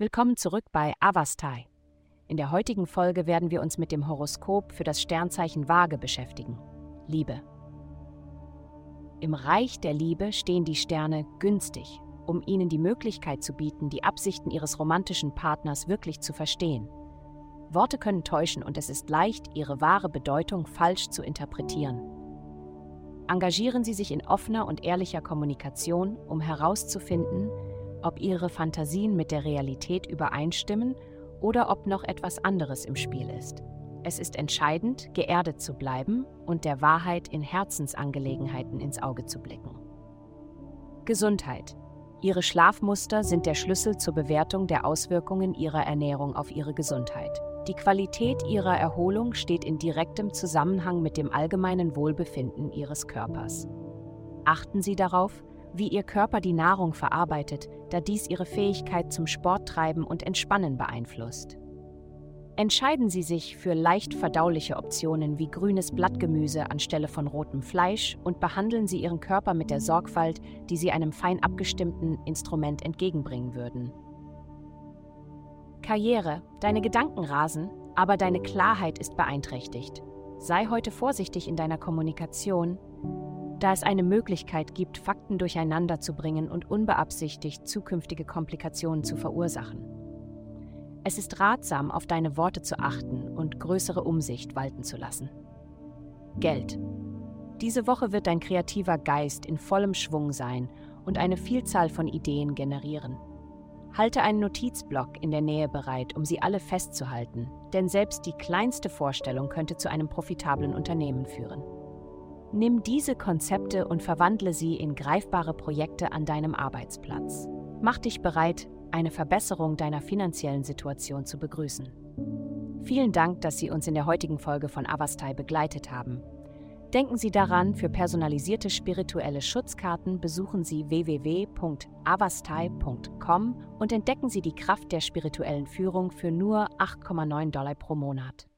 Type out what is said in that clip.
Willkommen zurück bei Avastai. In der heutigen Folge werden wir uns mit dem Horoskop für das Sternzeichen Waage beschäftigen. Liebe. Im Reich der Liebe stehen die Sterne günstig, um ihnen die Möglichkeit zu bieten, die Absichten ihres romantischen Partners wirklich zu verstehen. Worte können täuschen und es ist leicht, ihre wahre Bedeutung falsch zu interpretieren. Engagieren Sie sich in offener und ehrlicher Kommunikation, um herauszufinden, ob ihre Fantasien mit der Realität übereinstimmen oder ob noch etwas anderes im Spiel ist. Es ist entscheidend, geerdet zu bleiben und der Wahrheit in Herzensangelegenheiten ins Auge zu blicken. Gesundheit. Ihre Schlafmuster sind der Schlüssel zur Bewertung der Auswirkungen Ihrer Ernährung auf Ihre Gesundheit. Die Qualität Ihrer Erholung steht in direktem Zusammenhang mit dem allgemeinen Wohlbefinden Ihres Körpers. Achten Sie darauf, wie Ihr Körper die Nahrung verarbeitet, da dies Ihre Fähigkeit zum Sporttreiben und Entspannen beeinflusst. Entscheiden Sie sich für leicht verdauliche Optionen wie grünes Blattgemüse anstelle von rotem Fleisch und behandeln Sie Ihren Körper mit der Sorgfalt, die Sie einem fein abgestimmten Instrument entgegenbringen würden. Karriere. Deine Gedanken rasen, aber deine Klarheit ist beeinträchtigt. Sei heute vorsichtig in deiner Kommunikation, da es eine Möglichkeit gibt, Fakten durcheinander zu bringen und unbeabsichtigt zukünftige Komplikationen zu verursachen. Es ist ratsam, auf deine Worte zu achten und größere Umsicht walten zu lassen. Geld. Diese Woche wird dein kreativer Geist in vollem Schwung sein und eine Vielzahl von Ideen generieren. Halte einen Notizblock in der Nähe bereit, um sie alle festzuhalten, denn selbst die kleinste Vorstellung könnte zu einem profitablen Unternehmen führen. Nimm diese Konzepte und verwandle sie in greifbare Projekte an deinem Arbeitsplatz. Mach dich bereit, eine Verbesserung deiner finanziellen Situation zu begrüßen. Vielen Dank, dass Sie uns in der heutigen Folge von Avastai begleitet haben. Denken Sie daran, für personalisierte spirituelle Schutzkarten besuchen Sie www.avastai.com und entdecken Sie die Kraft der spirituellen Führung für nur 8,9 Dollar pro Monat.